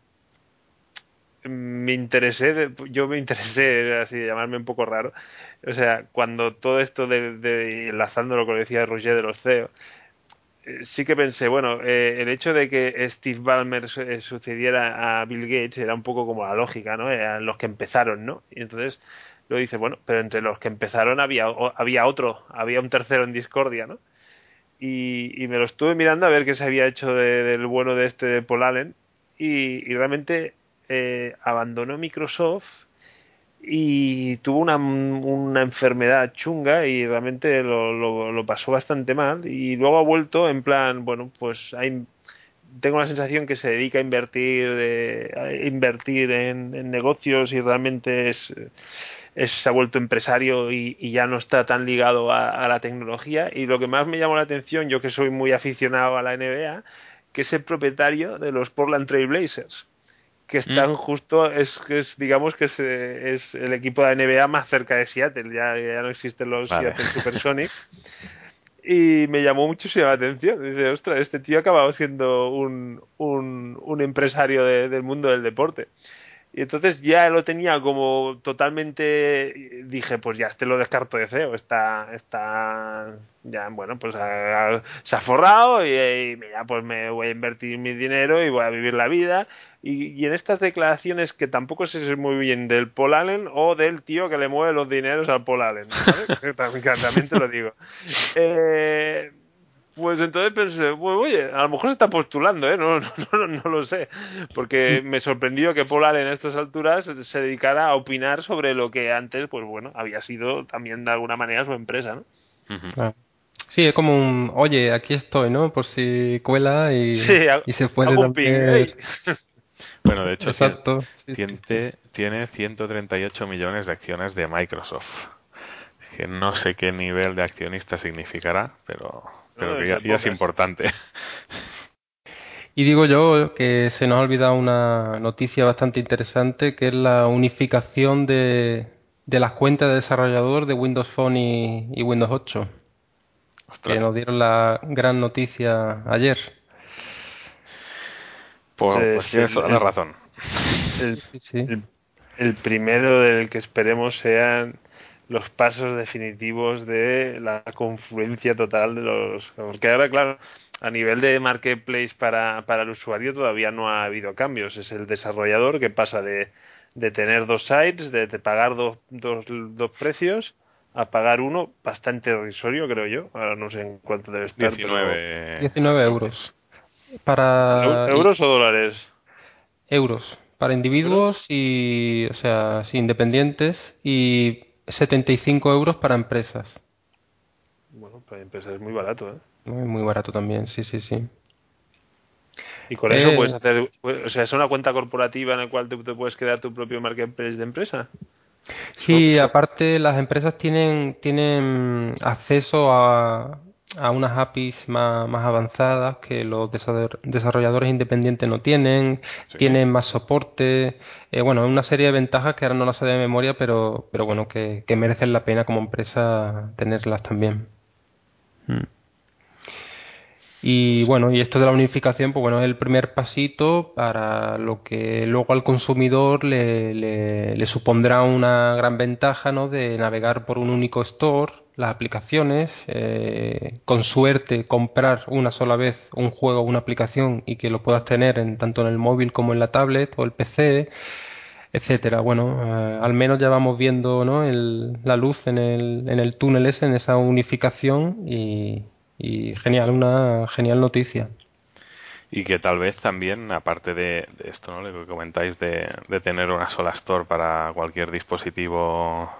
me interesé, yo me interesé, así de llamarme un poco raro, o sea, cuando todo esto de, de enlazándolo lo que decía Roger de los CEO, sí que pensé, bueno, eh, el hecho de que Steve Ballmer eh, sucediera a Bill Gates era un poco como la lógica, ¿no? Eran los que empezaron, ¿no? Y entonces lo dice, bueno, pero entre los que empezaron había, había otro, había un tercero en discordia, ¿no? Y, me lo estuve mirando a ver qué se había hecho del bueno de este de Paul Allen y, realmente abandonó Microsoft y tuvo una, una, enfermedad chunga y realmente lo, lo, pasó bastante mal y luego ha vuelto en plan, bueno, pues hay, tengo la sensación que se dedica a invertir, de, invertir en, negocios y realmente es, se ha vuelto empresario y, ya no está tan ligado a, a, la tecnología. Y lo que más me llamó la atención, yo que soy muy aficionado a la NBA, que es el propietario de los Portland Trail Blazers que están mm. justo, es, que es digamos que es, es, el equipo de la NBA más cerca de Seattle, ya, ya no existen los Seattle Supersonics. y me llamó muchísimo la atención. Dice, ostras, este tío ha acabado siendo un, un, un empresario del mundo del deporte. Y entonces ya lo tenía como totalmente. Dije, pues ya este lo descarto de CEO. Está, está ya, bueno, pues se ha forrado y, ya pues me voy a invertir mi dinero y voy a vivir la vida. Y, en estas declaraciones que tampoco sé muy bien del Paul Allen o del tío que le mueve los dineros al Paul Allen. también, te lo digo. Eh, Pues entonces pensé, pues, oye, a lo mejor se está postulando, ¿eh? No, no, no, lo sé. Porque me sorprendió que Paul Allen en estas alturas se dedicara a opinar sobre lo que antes, pues bueno, había sido también de alguna manera su empresa, ¿no? Sí, es como un, oye, aquí estoy, ¿no? Por si cuela y, se puede también... Bueno, de hecho, Exacto. Tiene, tiene 138 millones de acciones de Microsoft. Que no sé qué nivel de accionista significará, pero pero ya, es importante. Y digo yo que se nos ha olvidado una noticia bastante interesante, que es la unificación de, las cuentas de desarrollador de Windows Phone y, Windows 8. Que nos dieron la gran noticia ayer. Pues, tienes toda la razón. El, el, primero del que esperemos sean los pasos definitivos de la confluencia total de los... Porque ahora, claro, a nivel de marketplace para, para el usuario todavía no ha habido cambios. Es el desarrollador que pasa de, de tener dos sites, de, pagar dos, dos, dos, precios, a pagar uno bastante irrisorio, creo yo. Ahora no sé en cuánto debe estar. 19, 19 euros. Para... ¿Euros o dólares? Euros. Para individuos y, o sea, independientes y 75 euros para empresas. Bueno, para empresas es muy barato, ¿eh? Muy, barato también, sí, sí, sí. Y con eso puedes eh, hacer, o sea, es una cuenta corporativa en la cual te, puedes crear tu propio marketplace de empresa. Sí, aparte las empresas tienen, tienen acceso a, a unas APIs más, más, avanzadas que los desarrolladores independientes no tienen, tienen más soporte, eh, bueno, una serie de ventajas que ahora no las sé de memoria, pero, pero bueno, que, merecen la pena como empresa tenerlas también. Mm. Y bueno, y esto de la unificación, pues bueno, es el primer pasito para lo que luego al consumidor le, le supondrá una gran ventaja, ¿no? De navegar por un único store las aplicaciones, eh, con suerte comprar una sola vez un juego o una aplicación y que lo puedas tener en, tanto en el móvil como en la tablet o el PC, etcétera. Bueno, eh, al menos ya vamos viendo ¿no? la luz en el, en el túnel ese, en esa unificación y, genial, una genial noticia. Y que tal vez también, aparte de, esto, ¿no? Lo que comentáis de, de tener una sola store para cualquier dispositivo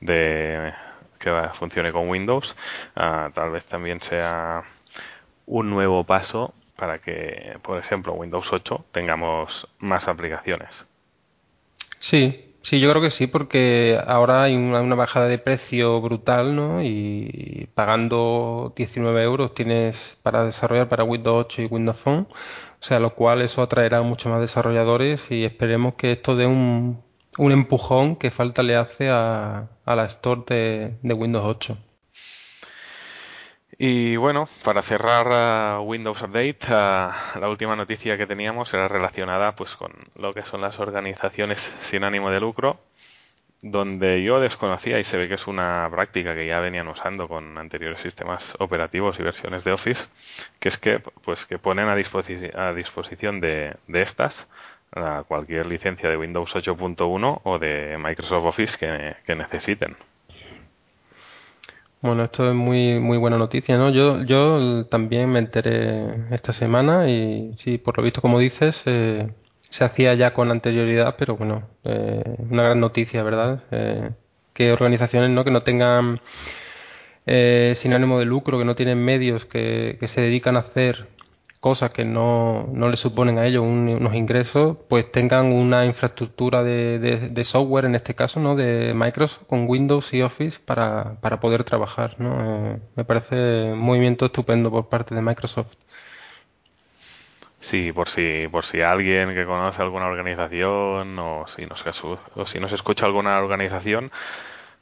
de que funcione con Windows, ah, tal vez también sea un nuevo paso para que, por ejemplo, Windows 8 tengamos más aplicaciones. Sí, sí, yo creo que sí, porque ahora hay una, bajada de precio brutal, ¿no? Y pagando 19 euros tienes para desarrollar para Windows 8 y Windows Phone, o sea, lo cual eso atraerá a muchos más desarrolladores y esperemos que esto dé un, un empujón que falta le hace a, la Store de, Windows 8. Y bueno, para cerrar Windows Update, la última noticia que teníamos era relacionada pues con lo que son las organizaciones sin ánimo de lucro, donde yo desconocía y se ve que es una práctica que ya venían usando con anteriores sistemas operativos y versiones de Office, que es que pues que ponen a, disposición de, estas a cualquier licencia de Windows 8.1 o de Microsoft Office que, necesiten. Bueno, esto es muy muy buena noticia, ¿no? Yo yo también me enteré esta semana y sí, por lo visto, como dices, eh, se hacía ya con anterioridad, pero bueno, eh, una gran noticia, ¿verdad? Eh, que organizaciones, ¿no? Que no tengan sin ánimo de lucro, que no tienen medios, que, que se dedican a hacer cosas que no, no le suponen a ellos unos ingresos, pues tengan una infraestructura de, software, en este caso, ¿no? de Microsoft con Windows y Office para, para poder trabajar. ¿no? Eh, me parece un movimiento estupendo por parte de Microsoft. Sí, por si, por si alguien que conoce alguna organización o si nos, o si nos escucha alguna organización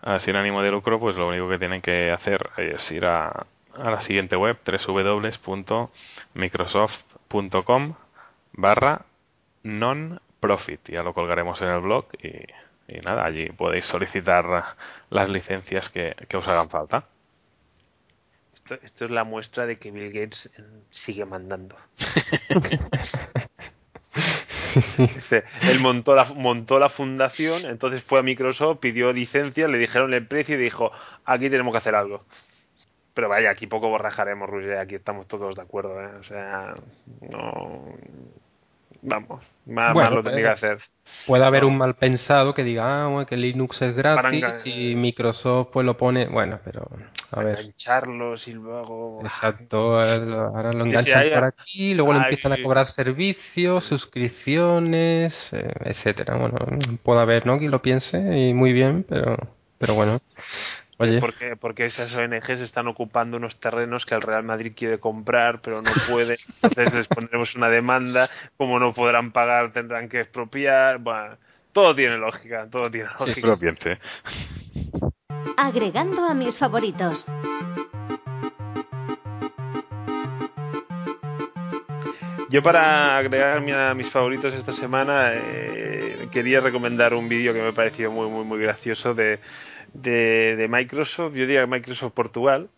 eh, sin ánimo de lucro, pues lo único que tienen que hacer es ir a, a la siguiente web www.microsoft.com barra non-profit. Ya lo colgaremos en el blog y, nada, allí podéis solicitar las licencias que, os hagan falta. Esto, es la muestra de que Bill Gates sigue mandando. Él montó la, montó la fundación, entonces fue a Microsoft, pidió licencia, le dijeron el precio y dijo, aquí tenemos que hacer algo pero vaya, aquí poco borrajaremos, Roger, aquí estamos todos de acuerdo, ¿eh? O sea, no. Vamos, más, lo tendría que hacer. Puede haber un mal pensado que diga, ah, que Linux es gratis y Microsoft pues lo pone, bueno, pero a ver. Engancharlos y luego. Exacto, ahora lo enganchan por aquí, luego le empiezan a cobrar servicios, suscripciones, eh, etcétera. Bueno, puede haber, ¿no? Quien lo piense y muy bien, pero, pero bueno. Oye. Porque, porque esas ONGs están ocupando unos terrenos que el Real Madrid quiere comprar, pero no puede. Entonces les pondremos una demanda. Como no podrán pagar, tendrán que expropiar. Bueno, todo tiene lógica. Todo tiene lógica. Sí, Agregando a mis favoritos. Yo para agregar a mis favoritos esta semana eh, quería recomendar un vídeo que me ha parecido muy muy muy gracioso de de, Microsoft, yo diría Microsoft Portugal,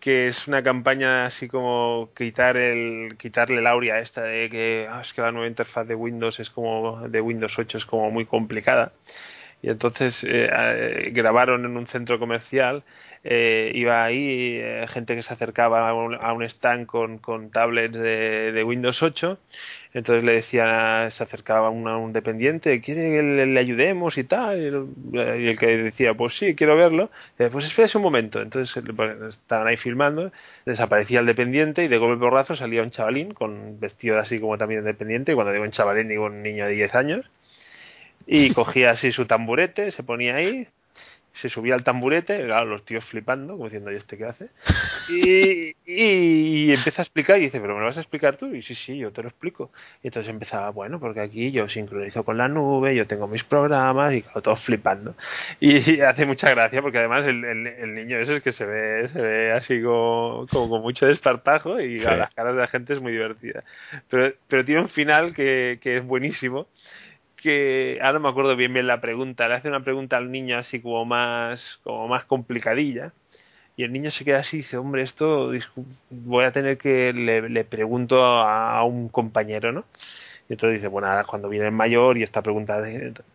que es una campaña así como quitar el quitarle aurea esta de que ah, es que la nueva interfaz de Windows es como de Windows 8 es como muy complicada y entonces eh, eh, grabaron en un centro comercial eh, iba ahí gente que se acercaba a un, stand con, con tablets de, Windows 8 entonces le decía, se acercaba un, un dependiente, ¿quiere que le, ayudemos y tal? Y el, que decía, pues sí, quiero verlo. pues espérese un momento. Entonces estaban ahí filmando, desaparecía el dependiente y de golpe porrazo salía un chavalín con vestido así como también dependiente. Y cuando digo un chavalín, digo un niño de 10 años. Y cogía así su tamburete, se ponía ahí, se subía al tamburete, claro, los tíos flipando, como diciendo, ¿y este qué hace? Y, y, empieza a explicar y dice, ¿pero me lo vas a explicar tú? Y sí, sí, yo te lo explico. Y entonces empezaba, bueno, porque aquí yo sincronizo con la nube, yo tengo mis programas y claro, todos flipando. Y, hace mucha gracia porque además el, el, niño ese es que se ve, se ve así como, como con mucho despartajo y las caras de la gente es muy divertida. Pero, pero tiene un final que, que es buenísimo que ahora me acuerdo bien bien la pregunta, le hace una pregunta al niño así como más, como más complicadilla. Y el niño se queda así y dice, hombre, esto voy a tener que, le, pregunto a, un compañero, ¿no? Y entonces dice, bueno, ahora cuando viene el mayor y esta pregunta,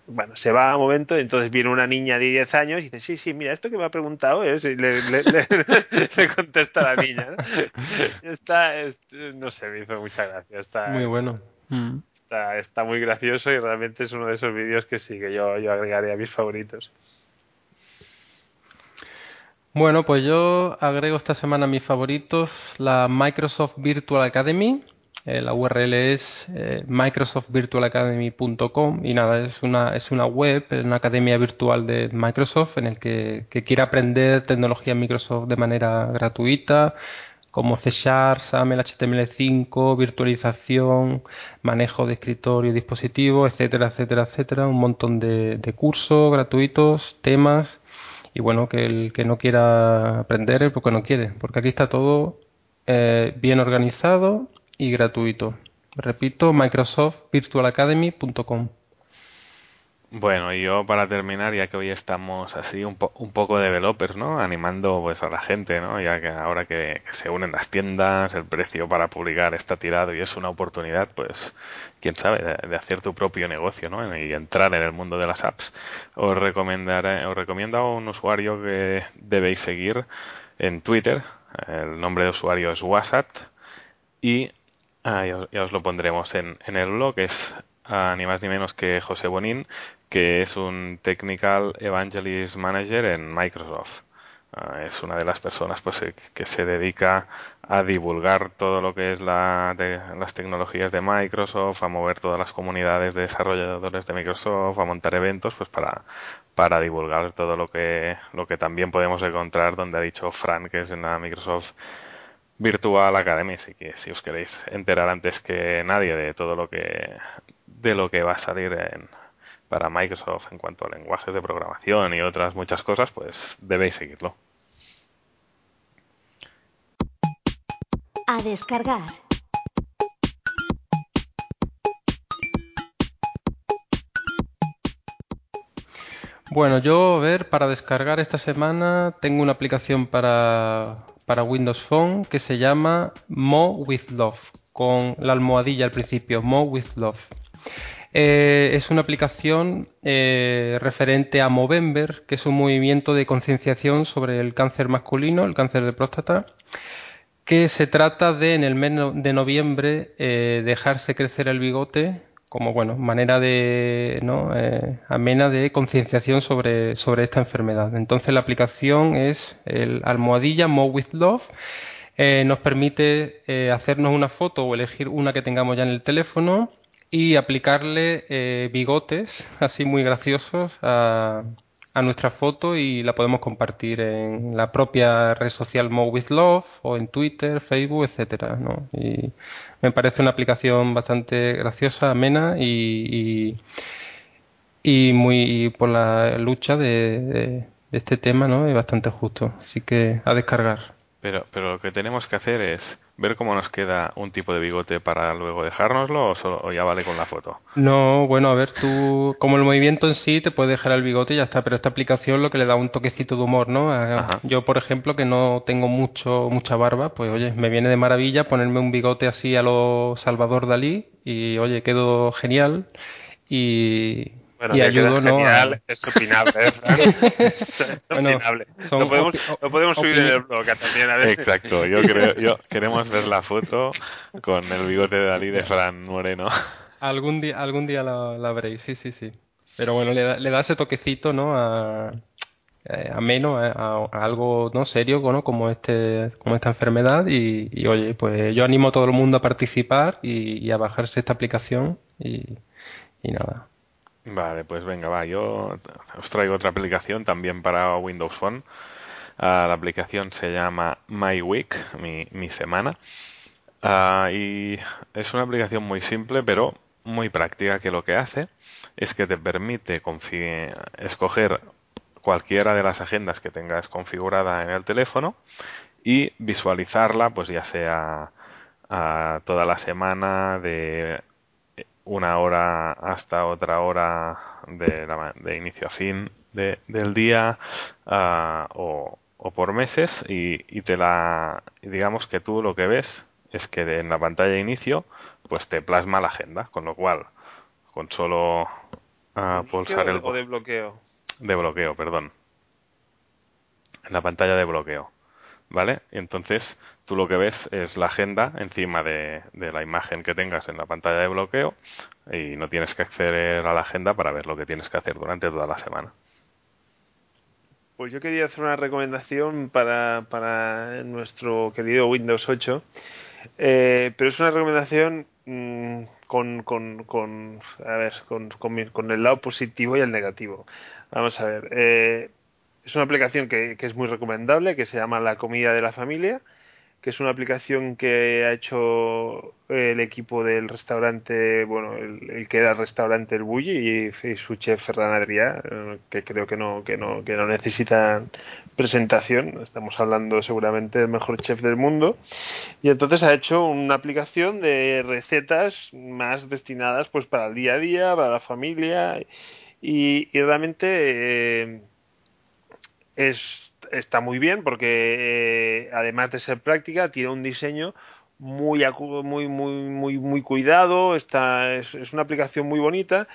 bueno, se va a un momento, entonces viene una niña de 10 años y dice, sí, sí, mira, esto que me ha preguntado es, y le, contesta la niña, ¿no? Está, no sé, me hizo mucha gracia. Está, Muy bueno. Mm está, muy gracioso y realmente es uno de esos vídeos que sí, que yo, yo agregaría a mis favoritos. Bueno, pues yo agrego esta semana mis favoritos la Microsoft Virtual Academy. Eh, la URL es eh, microsoftvirtualacademy.com y nada, es una, es una web, es una academia virtual de Microsoft en el que, que quiere aprender tecnología Microsoft de manera gratuita, como C Sharp, SAML, HTML5, virtualización, manejo de escritorio y dispositivo, etcétera, etcétera, etcétera. Un montón de, cursos gratuitos, temas. Y bueno, que el que no quiera aprender es porque no quiere, porque aquí está todo eh, bien organizado y gratuito. Repito, microsoftvirtualacademy.com. Bueno, y yo para terminar, ya que hoy estamos así un, un poco developers, ¿no? Animando pues a la gente, ¿no? Ya que ahora que, se unen las tiendas, el precio para publicar está tirado y es una oportunidad, pues, quién sabe, de, hacer tu propio negocio, ¿no? Y entrar en el mundo de las apps. Os recomendaré, os recomiendo a un usuario que debéis seguir en Twitter. El nombre de usuario es WhatsApp y ah, ya, os lo pondremos en, en el blog, es ni más ni menos que José Bonín, que es un Technical Evangelist Manager en Microsoft. Ah, es una de las personas pues, eh, que se dedica a divulgar todo lo que es la, las tecnologías de Microsoft, a mover todas las comunidades de desarrolladores de Microsoft, a montar eventos, pues para, para divulgar todo lo que, lo que también podemos encontrar donde ha dicho Frank, que es en la Microsoft Virtual Academy. Así que si os queréis enterar antes que nadie de todo lo que, de lo que va a salir en, para Microsoft en cuanto a lenguajes de programación y otras muchas cosas, pues debéis seguirlo. A descargar. Bueno, yo, a ver, para descargar esta semana tengo una aplicación para, para Windows Phone que se llama Mo with Love, con la almohadilla al principio, Mo with Love. Eh, es una aplicación eh, referente a Movember, que es un movimiento de concienciación sobre el cáncer masculino, el cáncer de próstata, que se trata de en el mes de noviembre eh, dejarse crecer el bigote como bueno manera de ¿no? amena de concienciación sobre, sobre esta enfermedad. Entonces la aplicación es el almohadilla Mo with Love. nos permite hacernos una foto o elegir una que tengamos ya en el teléfono y aplicarle eh, bigotes así muy graciosos a, a, nuestra foto y la podemos compartir en la propia red social Mo with Love o en Twitter, Facebook, etcétera, ¿no? Y me parece una aplicación bastante graciosa, amena y, y, muy por la lucha de, de, de este tema, ¿no? Es bastante justo, así que a descargar. Pero, pero lo que tenemos que hacer es ver cómo nos queda un tipo de bigote para luego dejárnoslo o, solo, ya vale con la foto. No, bueno, a ver, tú, como el movimiento en sí, te puedes dejar el bigote y ya está, pero esta aplicación lo que le da un toquecito de humor, ¿no? Yo, por ejemplo, que no tengo mucho, mucha barba, pues oye, me viene de maravilla ponerme un bigote así a lo Salvador Dalí y oye, quedo genial y, bueno, y ayudo no genial, es opinable, es, opinable. lo podemos, lo podemos subir en el blog también a ver. Exacto, yo creo, yo queremos ver la foto con el bigote de Dalí de Fran Moreno. Algún día, algún día la, veréis, sí, sí, sí. Pero bueno, le da, le da ese toquecito, ¿no? A, eh, ameno a, a, algo no serio ¿no? como este como esta enfermedad y, y, oye pues yo animo a todo el mundo a participar y, y a bajarse esta aplicación y, y nada Vale, pues venga, va. Yo os traigo otra aplicación también para Windows Phone. Ah, la aplicación se llama My Week, mi, semana. Ah, y es una aplicación muy simple, pero muy práctica, que lo que hace es que te permite escoger cualquiera de las agendas que tengas configurada en el teléfono y visualizarla, pues ya sea ah, toda la semana de una hora hasta otra hora de, inicio a fin del día ah, o, por meses y, te la digamos que tú lo que ves es que en la pantalla de inicio pues te plasma la agenda con lo cual con solo uh, pulsar el o de bloqueo. De bloqueo perdón. En la pantalla de bloqueo ¿vale? Entonces tú lo que ves es la agenda encima de, la imagen que tengas en la pantalla de bloqueo y no tienes que acceder a la agenda para ver lo que tienes que hacer durante toda la semana. Pues yo quería hacer una recomendación para, para nuestro querido Windows 8, eh, pero es una recomendación mm, con, con, con, a ver, con, con, el lado positivo y el negativo. Vamos a ver. Eh, es una aplicación que, es muy recomendable, que se llama La Comida de la Familia, que es una aplicación que ha hecho el equipo del restaurante, bueno, el, que era el restaurante El Bulli y, su chef Ferran Adrià, eh, que creo que no, que no, que no necesitan presentación. Estamos hablando seguramente del mejor chef del mundo. Y entonces ha hecho una aplicación de recetas más destinadas pues para el día a día, para la familia. Y, realmente eh, es, está muy bien porque eh, además de ser práctica tiene un diseño muy muy muy muy muy cuidado está es, una aplicación muy bonita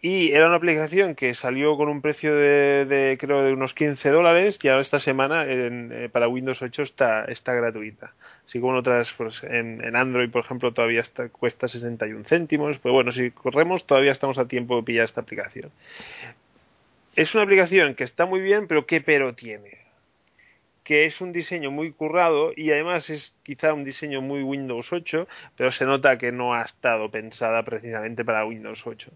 y era una aplicación que salió con un precio de, creo de unos 15 dólares y ahora esta semana eh, para Windows 8 está está gratuita. Así como en otras pues, en, en Android por ejemplo todavía está, cuesta 61 céntimos pues bueno si corremos todavía estamos a tiempo de pillar esta aplicación es una aplicación que está muy bien, pero ¿qué pero tiene? Que es un diseño muy currado y además es quizá un diseño muy Windows 8, pero se nota que no ha estado pensada precisamente para Windows 8.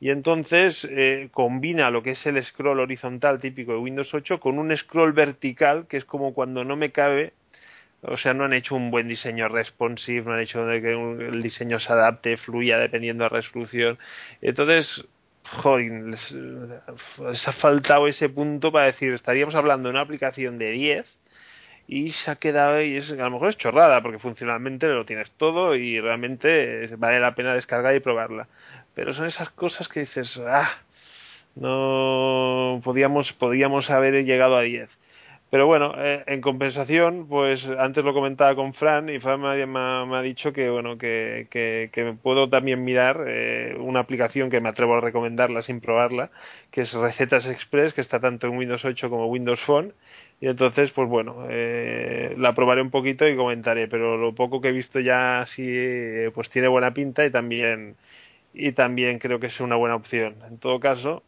Y entonces eh, combina lo que es el scroll horizontal típico de Windows 8 con un scroll vertical, que es como cuando no me cabe o sea, no han hecho un buen diseño responsive, no han hecho que el diseño se adapte, fluya dependiendo de la resolución. Entonces, joder, les, ha faltado ese punto para decir, estaríamos hablando de una aplicación de 10 y se ha quedado y es, a lo mejor es chorrada porque funcionalmente lo tienes todo y realmente vale la pena descargar y probarla. Pero son esas cosas que dices, ah, no podíamos, podíamos haber llegado a 10. Pero bueno, eh, en compensación, pues antes lo comentaba con Fran y Fran me, ha, dicho que bueno que, que, puedo también mirar eh, una aplicación que me atrevo a recomendarla sin probarla, que es Recetas Express, que está tanto en Windows 8 como Windows Phone. Y entonces, pues bueno, eh, la probaré un poquito y comentaré, pero lo poco que he visto ya sí, pues tiene buena pinta y también y también creo que es una buena opción. En todo caso,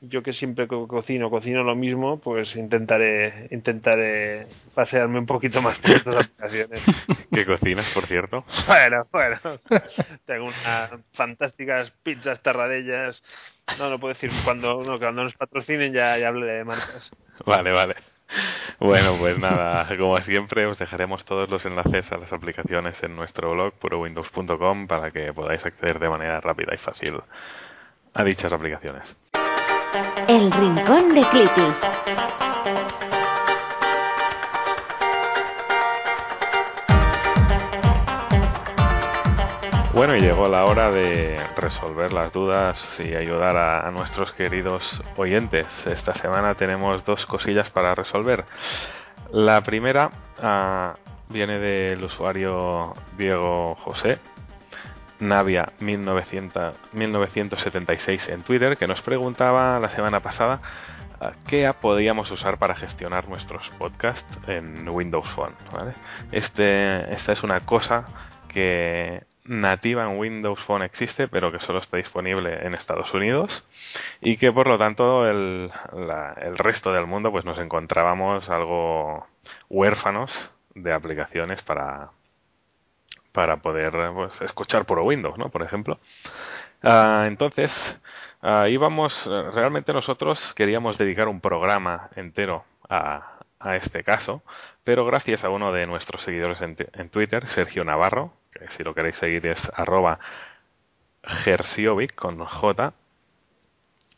yo que siempre cocino, cocino lo mismo, pues intentaré, intentaré pasearme un poquito más por estas aplicaciones. ¿Qué cocinas, por cierto? Bueno, bueno. Tengo unas fantásticas pizzas tarradellas. No, lo puedo decir. Cuando, no, cuando nos patrocinen ya, ya hablé de marcas. Vale, vale. Bueno, pues nada, como siempre os dejaremos todos los enlaces a las aplicaciones en nuestro blog purowindows.com para que podáis acceder de manera rápida y fácil a dichas aplicaciones. El Rincón de Clippy. Bueno, y llegó la hora de resolver las dudas y ayudar a, nuestros queridos oyentes. Esta semana tenemos dos cosillas para resolver. La primera ah, viene del usuario Diego José, Navia 1976 en Twitter, que nos preguntaba la semana pasada qué app podíamos usar para gestionar nuestros podcasts en Windows Phone. Este, esta es una cosa que nativa en Windows Phone existe, pero que solo está disponible en Estados Unidos y que por lo tanto el, el resto del mundo pues nos encontrábamos algo huérfanos de aplicaciones para, para poder pues, escuchar por Windows, ¿no? Por ejemplo. Ah, entonces, uh, íbamos, realmente nosotros queríamos dedicar un programa entero a, este caso, pero gracias a uno de nuestros seguidores en, Twitter, Sergio Navarro, que si lo queréis seguir es arroba Gersiovic con J,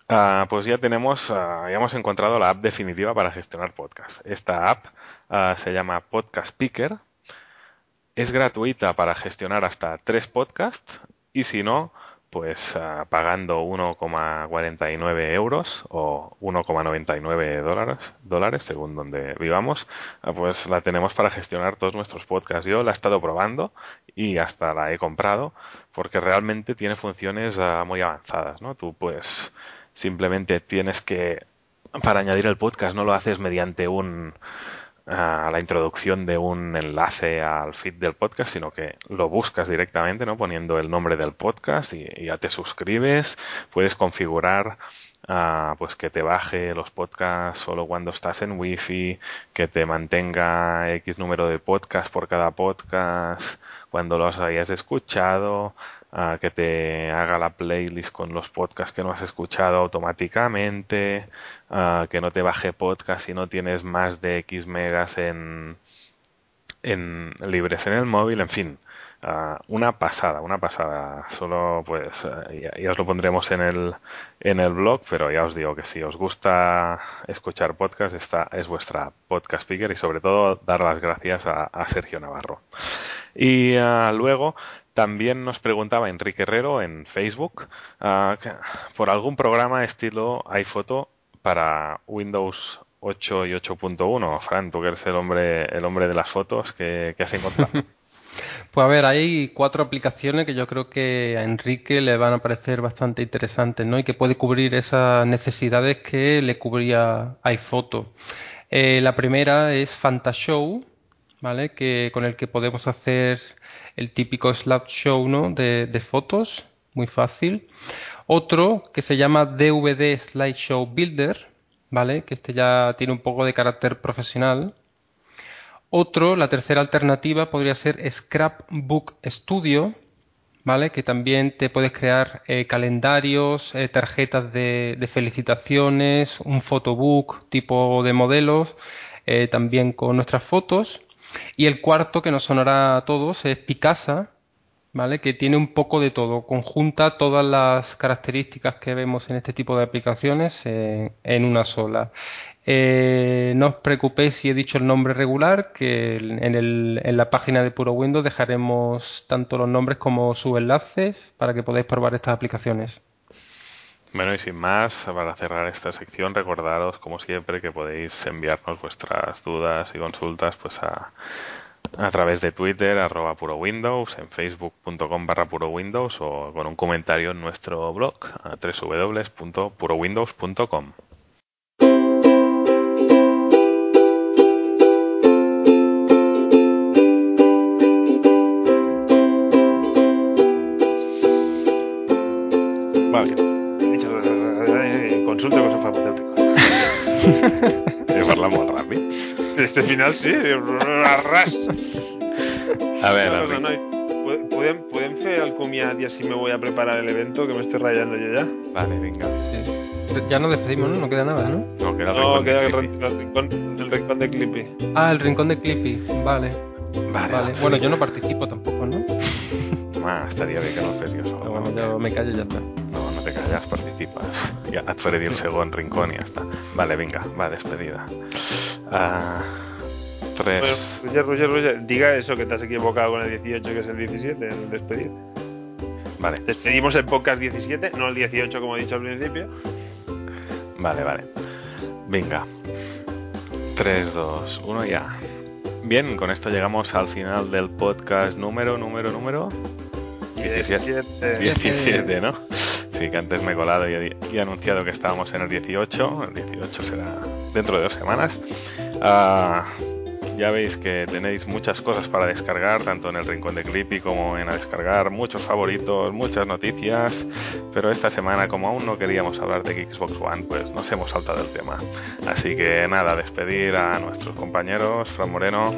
ah, pues ya tenemos, ya hemos encontrado la app definitiva para gestionar podcasts. Esta app se llama Podcast Picker es gratuita para gestionar hasta tres podcasts y si no, pues uh, pagando 1,49 euros o 1,99 dólares, dólares según donde vivamos, uh, pues la tenemos para gestionar todos nuestros podcasts. Yo la he estado probando y hasta la he comprado porque realmente tiene funciones uh, muy avanzadas, ¿no? Tú pues simplemente tienes que para añadir el podcast no lo haces mediante un a la introducción de un enlace al feed del podcast, sino que lo buscas directamente, ¿no? Poniendo el nombre del podcast y, ya te suscribes. Puedes configurar uh, pues que te baje los podcasts solo cuando estás en wifi, que te mantenga X número de podcasts por cada podcast cuando los hayas escuchado, que te haga la playlist con los podcasts que no has escuchado automáticamente, que no te baje podcast si no tienes más de X megas en, en libres en el móvil, en fin. una pasada, una pasada. Solo pues ya, os lo pondremos en el, en el blog, pero ya os digo que si os gusta escuchar podcast, esta es vuestra podcast speaker y sobre todo dar las gracias a, a Sergio Navarro. Y luego también nos preguntaba Enrique Herrero en Facebook uh, por algún programa estilo iPhoto para Windows 8 y 8.1. Fran, tú que eres el hombre, el hombre de las fotos, ¿qué, has encontrado? Pues a ver, hay cuatro aplicaciones que yo creo que a Enrique le van a parecer bastante interesantes, ¿no? Y que puede cubrir esas necesidades que le cubría iPhoto. Eh, la primera es Fantashow, ¿vale? Que, con el que podemos hacer el típico slideshow de, fotos, muy fácil. Otro que se llama DVD Slideshow Builder, ¿vale? Que este ya tiene un poco de carácter profesional. Otro, la tercera alternativa podría ser Scrapbook Studio, ¿vale? Que también te puedes crear eh, calendarios, eh, tarjetas de, de, felicitaciones, un photobook tipo de modelos, eh, también con nuestras fotos. Y el cuarto, que nos sonará a todos, es Picasa, ¿vale? Que tiene un poco de todo, conjunta todas las características que vemos en este tipo de aplicaciones en una sola. Eh, no os preocupéis si he dicho el nombre regular, que en, el, en, la página de Puro Windows dejaremos tanto los nombres como sus enlaces para que podáis probar estas aplicaciones. Bueno, y sin más, para cerrar esta sección, recordaros, como siempre, que podéis enviarnos vuestras dudas y consultas pues a, a través de Twitter, arroba puro Windows, en facebook.com barra puro Windows o con un comentario en nuestro blog, a www.purowindows.com. Consulte con su farmacéutico. Llevarla muy rápido. Este final sí, arras. A ver, cosa, noi, podem, podem fer el comiat i així me voy a preparar el evento que me estoy rayando yo ya? Vale, venga. Sí. Ya nos despedimos, ¿no? No queda nada, ¿no? No, queda el No, rincón queda el, rincón, el rincón de Clippy. Ah, el rincón de Clippy. Vale. Vale, Vale. Bueno, yo no participo tampoco, ¿no? Ah, estaria bé que no el fes jo sol. Pero bueno, no? yo me callo y ya está. No, te calles, participes. Ja et faré dir el segon rincón i ja està. Vale, vinga, va, despedida. Uh, tres... Bueno, Roger, Roger, Roger, diga eso que te has equivocado con el 18 que es el 17 en despedir. Vale, Despedimos el podcast 17, no el 18 como he dicho al principio. vale, vale. Venga. 3, 2, 1, ya. Bien, con esto llegamos al final del podcast número, número, número 17. 17. 17, ¿no? Sí, que antes me he colado y he, y he anunciado que estábamos en el 18. El 18 será dentro de dos semanas. Ah, ya veis que tenéis muchas cosas para descargar, tanto en el rincón de Clippy como en a descargar, muchos favoritos, muchas noticias. Pero esta semana, como aún no queríamos hablar de Xbox One, pues nos hemos saltado el tema. Así que nada, despedir a nuestros compañeros, Fran Moreno,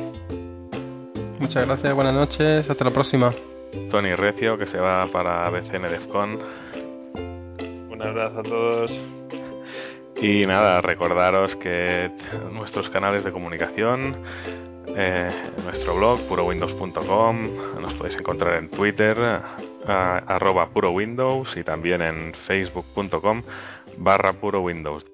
Muchas gracias, buenas noches, hasta la próxima. Tony Recio, que se va para BCN DEFCON. Un abrazo a todos. Y nada, recordaros que nuestros canales de comunicación, eh, nuestro blog purowindows.com, nos podéis encontrar en Twitter, arroba purowindows y también en facebook.com barra purowindows.